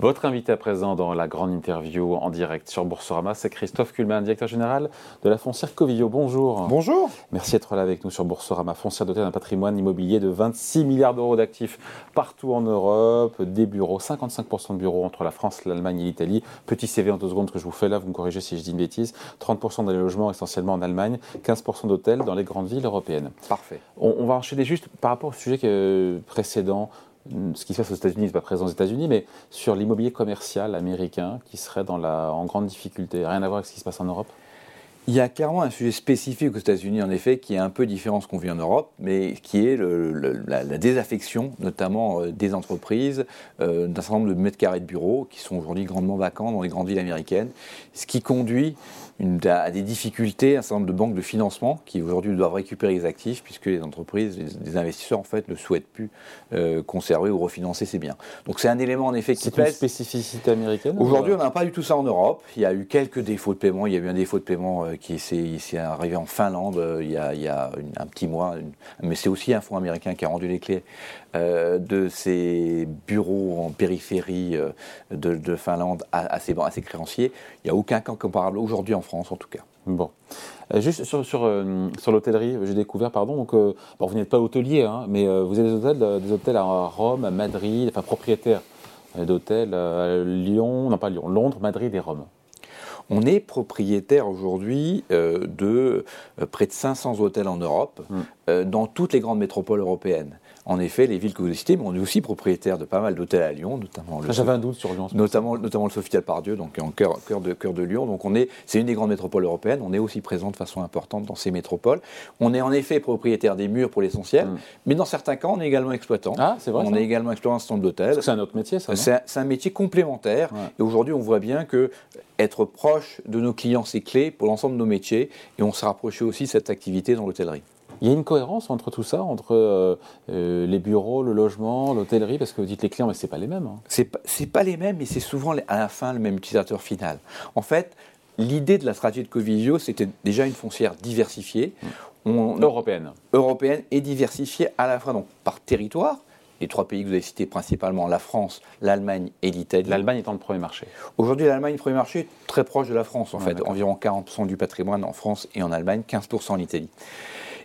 Votre invité à présent dans la grande interview en direct sur Boursorama, c'est Christophe Kuhlmann, directeur général de la foncière Covivio. Bonjour. Bonjour. Merci d'être là avec nous sur Boursorama. Foncière dotée d'un patrimoine immobilier de 26 milliards d'euros d'actifs partout en Europe, des bureaux, 55% de bureaux entre la France, l'Allemagne et l'Italie. Petit CV en deux secondes que je vous fais là, vous me corrigez si je dis une bêtise. 30% des logements essentiellement en Allemagne, 15% d'hôtels dans les grandes villes européennes. Parfait. On, va enchaîner juste par rapport au sujet précédent ce qui se passe aux États-Unis, n'est pas présent aux États-Unis, mais sur l'immobilier commercial américain qui serait en grande difficulté. Rien à voir avec ce qui se passe en Europe? Il y a clairement un sujet spécifique aux États-Unis, en effet, qui est un peu différent de ce qu'on vit en Europe, mais qui est la, désaffection, notamment euh, des entreprises, euh, d'un certain nombre de mètres carrés de bureaux qui sont aujourd'hui grandement vacants dans les grandes villes américaines, ce qui conduit à des difficultés, un certain nombre de banques de financement qui aujourd'hui doivent récupérer les actifs puisque les entreprises, les, investisseurs en fait ne souhaitent plus euh, conserver ou refinancer ces biens. Donc c'est un élément en effet qui pèse. C'est une spécificité américaine Aujourd'hui on n'a pas du tout ça en Europe. Il y a eu quelques défauts de paiement. Il y a eu un défaut de paiement euh, qui s'est arrivé en Finlande euh, il y a, un petit mois. mais c'est aussi un fonds américain qui a rendu les clés de ces bureaux en périphérie de, Finlande à, ces, à ces créanciers. Il n'y a aucun cas comparable aujourd'hui en France en tout cas. Bon. Euh, juste sur, sur, euh, sur l'hôtellerie, j'ai découvert, pardon, donc, euh, vous n'êtes pas hôtelier, hein, mais vous avez des hôtels, des hôtels à Rome, à Madrid, enfin propriétaires d'hôtels à Lyon, non pas Lyon, Londres, Madrid et Rome. On est propriétaire aujourd'hui de près de 500 hôtels en Europe, mm. dans toutes les grandes métropoles européennes en effet, les villes que vous avez citées, mais on est aussi propriétaire de pas mal d'hôtels à Lyon, notamment le. J'avais un doute sur Lyon. Notamment, notamment le Sofitel Pardieu, donc en cœur, cœur, de, cœur de Lyon. Donc on est, c'est une des grandes métropoles européennes. On est aussi présent de façon importante dans ces métropoles. On est en effet propriétaire des murs pour l'essentiel, mm. mais dans certains cas, on est également exploitant. Ah, c'est vrai. On est également exploitant un certain nombre d'hôtels. C'est un autre métier, ça. C'est un, métier complémentaire. Et aujourd'hui, on voit bien que être proche de nos clients, c'est clé pour l'ensemble de nos métiers. Et on s'est rapproché aussi de cette activité dans l'hôtellerie. Il y a une cohérence entre tout ça, entre euh, euh, les bureaux, le logement, l'hôtellerie, parce que vous dites les clients, mais ce n'est pas les mêmes. Hein. Ce n'est pas, les mêmes, mais c'est souvent à la fin le même utilisateur final. En fait, l'idée de la stratégie de Covivio, c'était déjà une foncière diversifiée. européenne. Européenne et diversifiée à la fois donc, par territoire, les trois pays que vous avez cités principalement, la France, l'Allemagne et l'Italie. L'Allemagne étant le premier marché. Aujourd'hui, l'Allemagne, premier marché, très proche de la France en fait, environ 40% du patrimoine en France et en Allemagne, 15% en Italie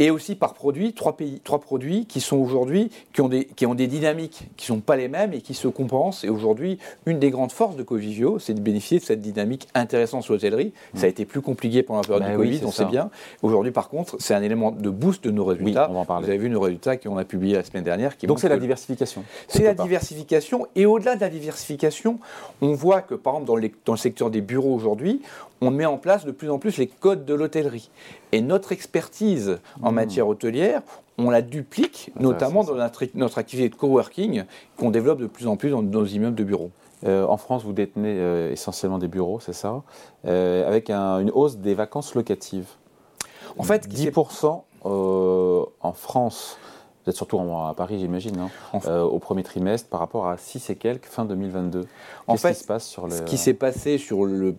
et aussi par produit, trois, pays, trois produits qui sont aujourd'hui, qui, ont des, qui ont des dynamiques qui ne sont pas les mêmes et qui se compensent. Et aujourd'hui, une des grandes forces de Covivio, c'est de bénéficier de cette dynamique intéressante sur l'hôtellerie. Ça a été plus compliqué pendant la période bah du Covid, on sait bien. Aujourd'hui, par contre, c'est un élément de boost de nos résultats. on va en parler. Vous avez vu nos résultats qu'on a publiés la semaine dernière. Qui Donc c'est la diversification. C'est la diversification. Et au-delà de la diversification, on voit que, par exemple, dans, les, dans le secteur des bureaux aujourd'hui, on met en place de plus en plus les codes de l'hôtellerie. Et notre expertise en hmm. matière hôtelière, on la duplique, notamment dans notre, activité de coworking qu'on développe de plus en plus dans nos immeubles de bureaux. Euh, en France, vous détenez euh, essentiellement des bureaux, c'est ça, euh, avec une hausse des vacances locatives. En fait, 10% en France vous êtes surtout à Paris, j'imagine, euh, au premier trimestre par rapport à 6 et quelques fin 2022. En fait, qui se passe sur le... ce qui s'est passé sur le,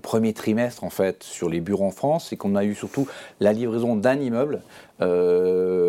premier trimestre, en fait, sur les bureaux en France, c'est qu'on a eu surtout la livraison d'un immeuble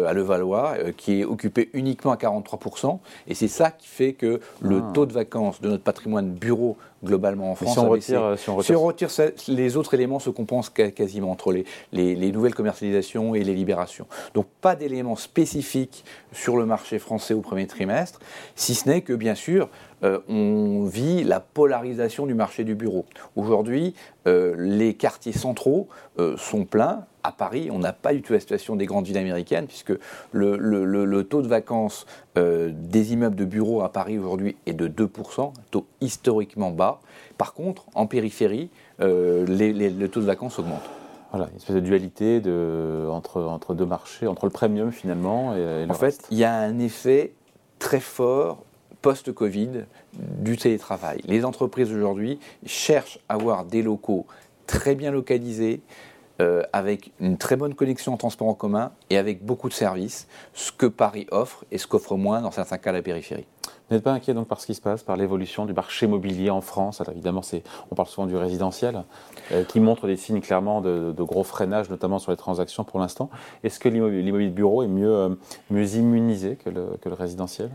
à Levallois, euh, qui est occupé uniquement à 43%. Et c'est ça qui fait que le ah. taux de vacances de notre patrimoine bureau globalement en France. Si on, retire, si, on retire... les autres éléments se compensent quasiment entre les, les, nouvelles commercialisations et les libérations. Donc pas d'éléments spécifiques sur le marché français au premier trimestre, si ce n'est que bien sûr, euh, on vit la polarisation du marché du bureau. Aujourd'hui, les quartiers centraux sont pleins à Paris, on n'a pas du tout la situation des grandes villes américaines, puisque le, taux de vacances euh, des immeubles de bureaux à Paris aujourd'hui est de 2%, un taux historiquement bas. Par contre, en périphérie, euh, le taux de vacances augmente. Voilà, une espèce de dualité de, entre, entre deux marchés, entre le premium finalement et, En fait, il y a un effet très fort post-Covid du télétravail. Les entreprises aujourd'hui cherchent à avoir des locaux très bien localisés, euh, avec une très bonne connexion en transport en commun et avec beaucoup de services, ce que Paris offre et ce qu'offre moins dans certains cas la périphérie. Vous n'êtes pas inquiet donc par ce qui se passe, par l'évolution du marché immobilier en France? Alors évidemment, on parle souvent du résidentiel, euh, qui montre des signes clairement de, gros freinage, notamment sur les transactions pour l'instant. Est-ce que l'immobilier de bureau est mieux, euh, mieux immunisé que le, que le résidentiel?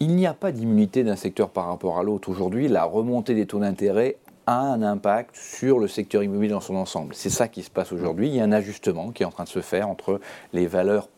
Il n'y a pas d'immunité d'un secteur par rapport à l'autre. Aujourd'hui, la remontée des taux d'intérêt a un impact sur le secteur immobilier dans son ensemble. C'est ça qui se passe aujourd'hui. Il y a un ajustement qui est en train de se faire entre les valeurs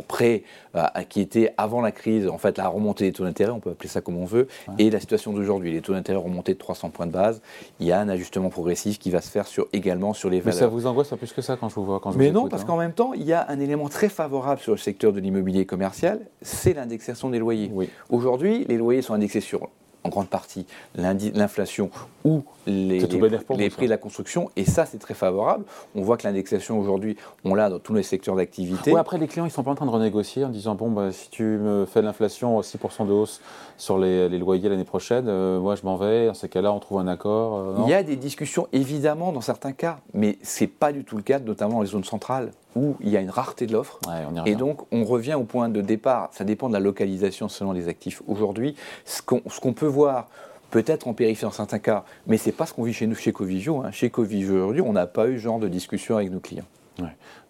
prêts euh, qui étaient avant la crise, en fait la remontée des taux d'intérêt, on peut appeler ça comme on veut, et la situation d'aujourd'hui. Les taux d'intérêt remontés de 300 points de base. Il y a un ajustement progressif qui va se faire sur, également sur les valeurs. Mais ça vous angoisse pas plus que ça quand je vous vois quand je Mais non, parce hein. qu'en même temps, il y a un élément très favorable sur le secteur de l'immobilier commercial, c'est l'indexation des loyers. Aujourd'hui, les loyers sont indexés sur en grande partie l'inflation ou les, les, prix de la construction. Et ça, c'est très favorable. On voit que l'indexation aujourd'hui, on l'a dans tous les secteurs d'activité. Après, les clients, ils sont pas en train de renégocier en disant bon, bah, si tu me fais l'inflation 6% de hausse sur les, loyers l'année prochaine, euh, moi je m'en vais. Dans ces cas-là, on trouve un accord. Euh, Il y a des discussions, évidemment, dans certains cas, mais c'est pas du tout le cas, notamment dans les zones centrales où il y a une rareté de l'offre. et donc, on revient au point de départ. Ça dépend de la localisation selon les actifs. Aujourd'hui, ce qu'on peut voir peut-être en périphérie dans certains cas, mais ce n'est pas ce qu'on vit chez nous, chez Covigio. Hein. Chez Covigio aujourd'hui, on n'a pas eu ce genre de discussion avec nos clients.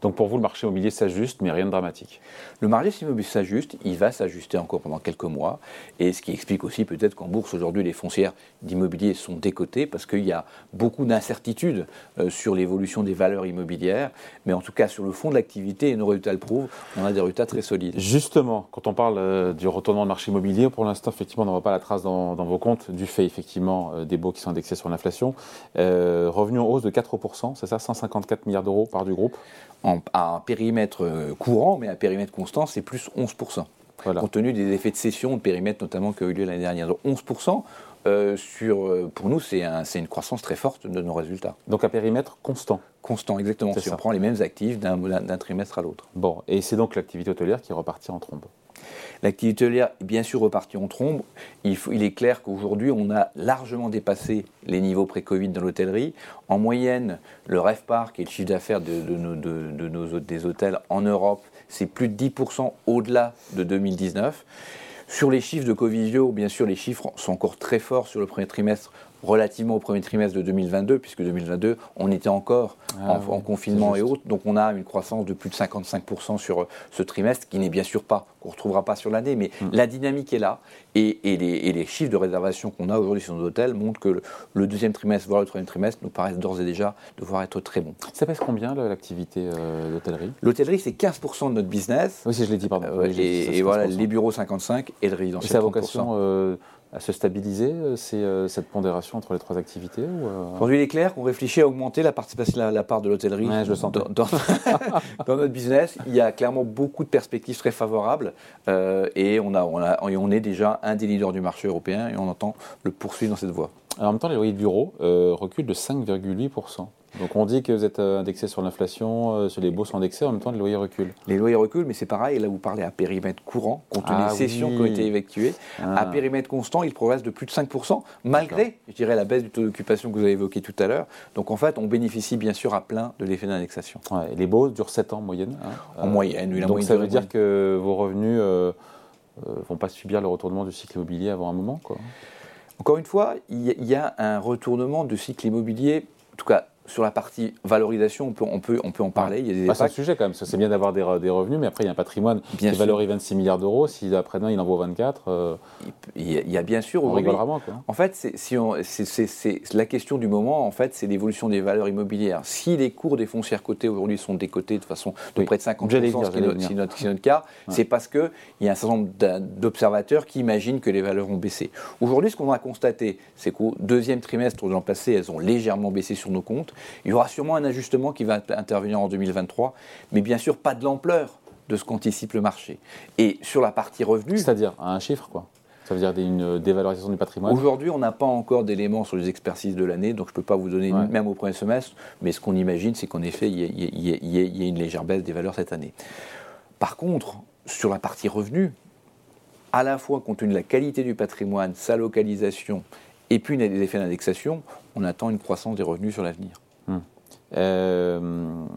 Donc pour vous, le marché immobilier s'ajuste, mais rien de dramatique. Le marché immobilier s'ajuste, il va s'ajuster encore pendant quelques mois, et ce qui explique aussi peut-être qu'en bourse aujourd'hui, les foncières d'immobilier sont décotées parce qu'il y a beaucoup d'incertitudes euh, sur l'évolution des valeurs immobilières, mais en tout cas sur le fond de l'activité, et nos résultats le prouvent, on a des résultats très solides. Justement, quand on parle euh, du retournement du marché immobilier, pour l'instant, effectivement, on n'en voit pas la trace dans, vos comptes du fait effectivement euh, des baux qui sont indexés sur l'inflation. revenus en hausse de 4%, c'est ça, 154 milliards d'euros par du groupe à un périmètre euh, courant, mais à périmètre constant, c'est plus 11%. Compte tenu des effets de cession de périmètre notamment qui ont eu lieu l'année dernière. Donc 11%, euh, sur, euh, pour nous, c'est une croissance très forte de nos résultats. Donc à périmètre constant Constant, exactement. Si on prend les mêmes actifs d'un trimestre à l'autre. Bon, et c'est donc l'activité hôtelière qui est repartie en trombe L'activité hôtelière est bien sûr repartie en trombe. Il, est clair qu'aujourd'hui, on a largement dépassé les niveaux pré-Covid dans l'hôtellerie. En moyenne, le REFPAR, qui est le chiffre d'affaires de, nos, de, nos, des hôtels en Europe, c'est plus de 10% au-delà de 2019. Sur les chiffres de Covisio, bien sûr, les chiffres sont encore très forts sur le premier trimestre relativement au premier trimestre de 2022, puisque 2022, on était encore ah en, confinement et autres. Donc on a une croissance de plus de 55% sur euh, ce trimestre, qui n'est bien sûr pas, qu'on ne retrouvera pas sur l'année, mais hmm. la dynamique est là. Et, les, chiffres de réservation qu'on a aujourd'hui sur nos hôtels montrent que le, deuxième trimestre, voire le troisième trimestre, nous paraissent d'ores et déjà devoir être très bons. Ça pèse combien l'activité euh, d'hôtellerie? L'hôtellerie, c'est 15% de notre business. Oui, si je l'ai dit, pardon. Euh, et, voilà, les bureaux 55 et le résidentiel. Et sa vocation à se stabiliser, euh, c'est euh, cette pondération entre les trois activités euh Aujourd'hui, il est clair qu'on réfléchit à augmenter la, participation, la, la part de l'hôtellerie dans, dans, notre business. Il y a clairement beaucoup de perspectives très favorables et on, a, on, a, on est déjà un des leaders du marché européen et on entend le poursuivre dans cette voie. Alors, en même temps, les loyers de bureau reculent de 5,8%. Donc on dit que vous êtes euh, indexé sur l'inflation, euh, sur les baux sont indexés, en même temps les loyers reculent. Les loyers reculent, mais c'est pareil, là vous parlez à périmètre courant, compte tenu ah des cessions qui ont été effectuées. À ah. périmètre constant, il progresse de plus de 5%, malgré, je dirais, la baisse du taux d'occupation que vous avez évoqué tout à l'heure. Donc en fait, on bénéficie bien sûr à plein de l'effet d'indexation. Ouais, les baux durent 7 ans en moyenne hein. En moyenne, oui. La Donc ça veut dire que vos revenus ne euh, vont pas subir le retournement du cycle immobilier avant un moment quoi. Encore une fois, il y a un retournement du cycle immobilier, en tout cas sur la partie valorisation, on peut, on peut, on peut en parler. Il y a des bah, c'est un sujet quand même. C'est bien d'avoir des, des, revenus, mais après, il y a un patrimoine qui est valorisé 26 milliards d'euros. Si après-demain, il en vaut 24. Euh, il, y a, bien sûr. On rigole vraiment. Quoi. En fait, c'est, si c'est, la question du moment, en fait, c'est l'évolution des valeurs immobilières. Si les cours des foncières cotées aujourd'hui sont décotés de façon de près de 50%, ce qui est notre, notre, cas, c'est parce qu'il y a un certain nombre d'observateurs qui imaginent que les valeurs ont baissé. Aujourd'hui, ce qu'on a constaté, c'est qu'au deuxième trimestre de l'an passé, elles ont légèrement baissé sur nos comptes. Il y aura sûrement un ajustement qui va intervenir en 2023, mais bien sûr pas de l'ampleur de ce qu'anticipe le marché. Et sur la partie revenu... C'est-à-dire un chiffre, quoi ça veut dire une dévalorisation du patrimoine Aujourd'hui, on n'a pas encore d'éléments sur les expertises de l'année, donc je ne peux pas vous donner, même au premier semestre, mais ce qu'on imagine, c'est qu'en effet, il y, a une légère baisse des valeurs cette année. Par contre, sur la partie revenu, à la fois compte tenu de la qualité du patrimoine, sa localisation, et puis des effets d'indexation, on attend une croissance des revenus sur l'avenir. Hmm. Euh,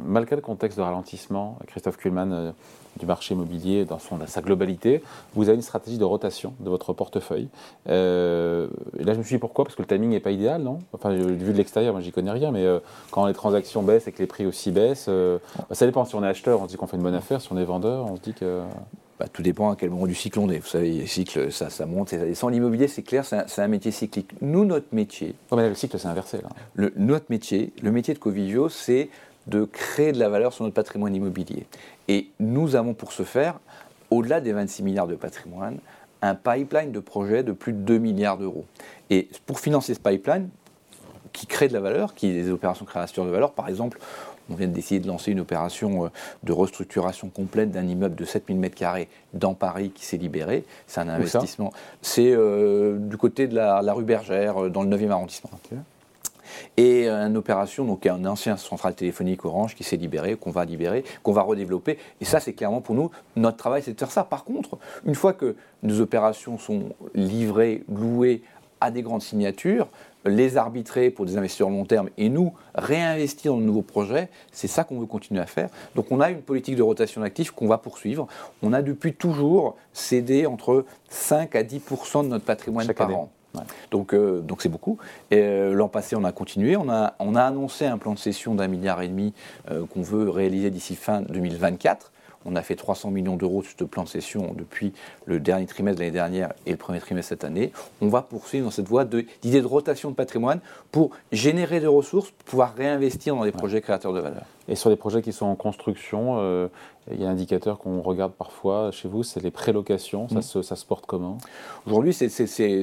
malgré le contexte de ralentissement, Christophe Kuhlmann, euh, du marché immobilier dans, son, sa globalité, vous avez une stratégie de rotation de votre portefeuille. Euh, là, je me suis dit pourquoi? Parce que le timing n'est pas idéal, non? Enfin, vu de l'extérieur, moi, j'y connais rien, mais quand les transactions baissent et que les prix aussi baissent, ça dépend. Si on est acheteur, on se dit qu'on fait une bonne affaire. Si on est vendeur, on se dit que. Bah, tout dépend à quel moment du cycle on est. Vous savez, les cycles, ça, ça monte et ça descend. L'immobilier, c'est clair, c'est un, métier cyclique. Nous, notre métier. mais le cycle, c'est inversé. Là. Le, notre métier, le métier de Covivio, c'est de créer de la valeur sur notre patrimoine immobilier. Et nous avons pour ce faire, au-delà des 26 milliards de patrimoine, un pipeline de projets de plus de 2 milliards d'euros. Et pour financer ce pipeline, qui crée de la valeur, qui est des opérations création de valeur, par exemple, on vient d'essayer de lancer une opération euh, de restructuration complète d'un immeuble de 7000 m2 dans Paris qui s'est libéré. C'est un investissement. C'est euh, du côté de la, rue Bergère, euh, dans le 9e arrondissement. Et une opération, donc un ancien central téléphonique Orange qui s'est libéré, qu'on va libérer, qu'on va redévelopper. Et ça, c'est clairement pour nous, notre travail, c'est de faire ça. Par contre, une fois que nos opérations sont livrées, louées à des grandes signatures, les arbitrer pour des investisseurs long terme et nous réinvestir dans de nouveaux projets, c'est ça qu'on veut continuer à faire. Donc on a une politique de rotation d'actifs qu'on va poursuivre. On a depuis toujours cédé entre 5 à 10 de notre patrimoine par an. Donc, euh, donc c'est beaucoup. Euh, l'an passé, on a continué. On a, on a annoncé un plan de cession d'un milliard et demi euh, qu'on veut réaliser d'ici fin 2024. On a fait 300 millions d'euros de ce plan de cession depuis le dernier trimestre de l'année dernière et le premier trimestre cette année. On va poursuivre dans cette voie d'idées de, rotation de patrimoine pour générer des ressources, pour pouvoir réinvestir dans des projets créateurs de valeur. Et sur les projets qui sont en construction, euh, il y a un indicateur qu'on regarde parfois chez vous, c'est les prélocations. Ça, mm. se, ça se porte comment? Aujourd'hui, c'est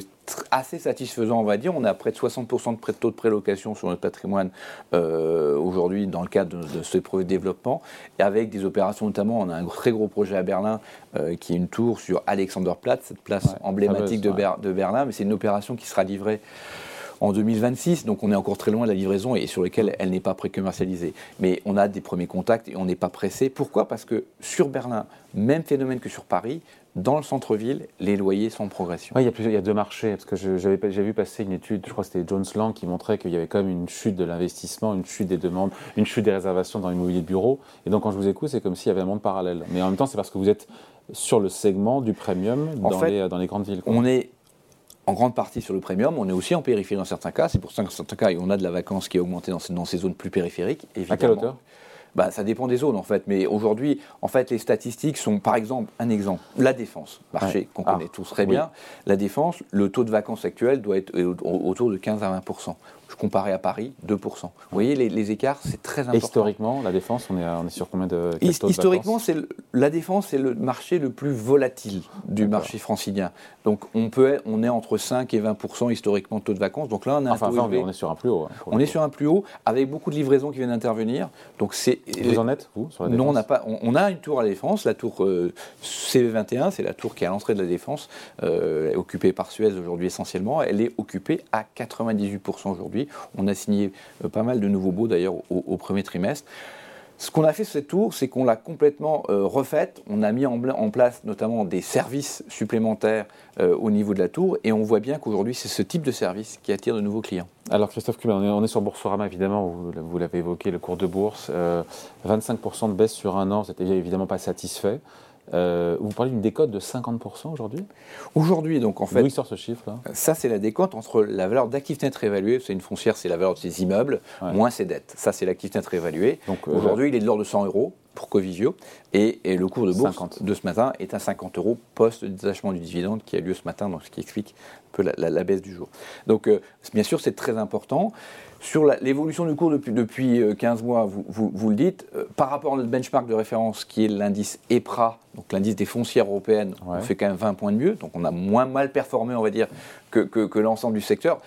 assez satisfaisant, on va dire. On a près de 60% de taux de prélocation sur notre patrimoine euh, aujourd'hui dans le cadre de, ce projet de développement. Et avec des opérations, notamment, on a un très gros projet à Berlin euh, qui est une tour sur Alexanderplatz, cette place emblématique de, de Berlin. Mais c'est une opération qui sera livrée en 2026, donc on est encore très loin de la livraison et sur lequel elle n'est pas pré-commercialisée. Mais on a des premiers contacts et on n'est pas pressé. Pourquoi? Parce que sur Berlin, même phénomène que sur Paris, dans le centre-ville, les loyers sont en progression. il, y a il y a deux marchés, parce que j'ai vu passer une étude, je crois que c'était Jones Lang, qui montrait qu'il y avait quand même une chute de l'investissement, une chute des demandes, une chute des réservations dans l'immobilier de bureau. Et donc quand je vous écoute, c'est comme s'il y avait un monde parallèle. Mais en même temps, c'est parce que vous êtes sur le segment du premium dans, les, dans les grandes villes. On est en grande partie sur le premium. On est aussi en périphérie dans certains cas. C'est pour ça que dans certains cas, on a de la vacance qui a augmenté dans ces, dans ces zones plus périphériques. Évidemment. À quelle hauteur? Bah, ça dépend des zones en fait, mais aujourd'hui, en fait, les statistiques sont, par exemple, un exemple, la défense, marché qu'on connaît ah, tous très bien. La défense, le taux de vacances actuel doit être autour de 15 à 20 comparé à Paris, 2%. Vous voyez, les, écarts, c'est très important. historiquement, la défense, on est, on est sur combien de Historiquement, c'est la défense, c'est le marché le plus volatile du marché francilien. Donc, on, peut, on est entre 5 et 20% historiquement de taux de vacances. Donc là, on, a enfin, un on est sur un plus haut. Hein, on est sur un plus haut, avec beaucoup de livraisons qui viennent d'intervenir. Donc, c'est. Vous en êtes, vous, sur la défense Non, on n'a pas. On, a une tour à la défense, la tour euh, CV21, c'est la tour qui est à l'entrée de la défense, euh, occupée par Suez aujourd'hui essentiellement. Elle est occupée à 98% aujourd'hui. On a signé euh, pas mal de nouveaux baux d'ailleurs au, premier trimestre. Ce qu'on a fait sur cette tour, c'est qu'on l'a complètement euh, refaite. On a mis en, place notamment des services supplémentaires euh, au niveau de la tour et on voit bien qu'aujourd'hui, c'est ce type de service qui attire de nouveaux clients. Alors Christophe Kubin, on est, sur Boursorama évidemment, vous, vous l'avez évoqué, le cours de bourse. 25% de baisse sur un an, vous évidemment pas satisfait. Euh, vous parlez d'une décote de 50% aujourd'hui? Aujourd'hui, donc en fait. D'où sort ce chiffre-là Ça, c'est la décote entre la valeur d'actif net c'est une foncière, c'est la valeur de ses immeubles, moins ses dettes. Ça, c'est l'actif net réévalué. Donc, euh, aujourd'hui, il est de l'ordre de 100 euros pour Covivio. Et, le cours de bourse de ce matin est à 50 euros post-détachement du dividende qui a lieu ce matin, donc ce qui explique un peu la, baisse du jour. Donc, euh, bien sûr, c'est très important. Sur l'évolution du cours depuis, depuis 15 euh, mois, vous, vous, le dites, euh, par rapport à notre benchmark de référence qui est l'indice EPRA, donc l'indice des foncières européennes, on fait quand même 20 points de mieux, donc on a moins mal performé, on va dire, que, que, que l'ensemble du secteur.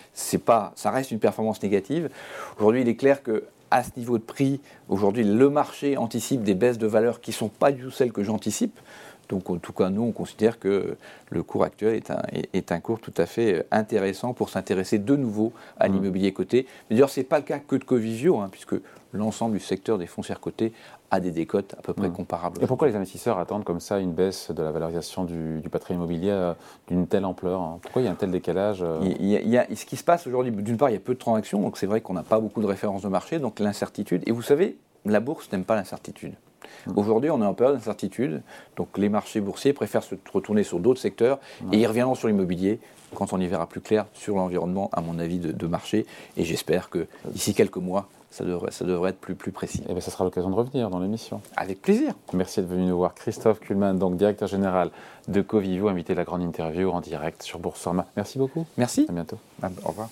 Pas, ça reste une performance négative. Aujourd'hui, il est clair que à ce niveau de prix, aujourd'hui, le marché anticipe des baisses de valeur qui ne sont pas du tout celles que j'anticipe. Donc, en tout cas, nous, on considère que le cours actuel est un, est un cours tout à fait intéressant pour s'intéresser de nouveau à mmh. l'immobilier coté. D'ailleurs, ce n'est pas le cas que de Covivio, hein, puisque l'ensemble du secteur des foncières cotées a des décotes à peu près mmh. comparables. Et pourquoi les investisseurs attendent comme ça une baisse de la valorisation du, patrimoine immobilier euh, d'une telle ampleur hein? Pourquoi il y a un tel décalage euh? Il y, a, Ce qui se passe aujourd'hui, d'une part, il y a peu de transactions, donc c'est vrai qu'on n'a pas beaucoup de références de marché, donc l'incertitude. Et vous savez, la bourse n'aime pas l'incertitude. Mmh. Aujourd'hui, on est en période d'incertitude, donc les marchés boursiers préfèrent se retourner sur d'autres secteurs et ils reviendront sur l'immobilier quand on y verra plus clair sur l'environnement, à mon avis, de, de marché. Et j'espère que d'ici quelques mois, ça devrait, ça devrait être plus, plus précis. Et eh bien, ça sera l'occasion de revenir dans l'émission. Avec plaisir. Merci d'être venu nous voir. Christophe Kuhlmann, donc directeur général de Covivo, invité de la grande interview en direct sur Boursorama. Merci beaucoup. Merci. À bientôt. au revoir.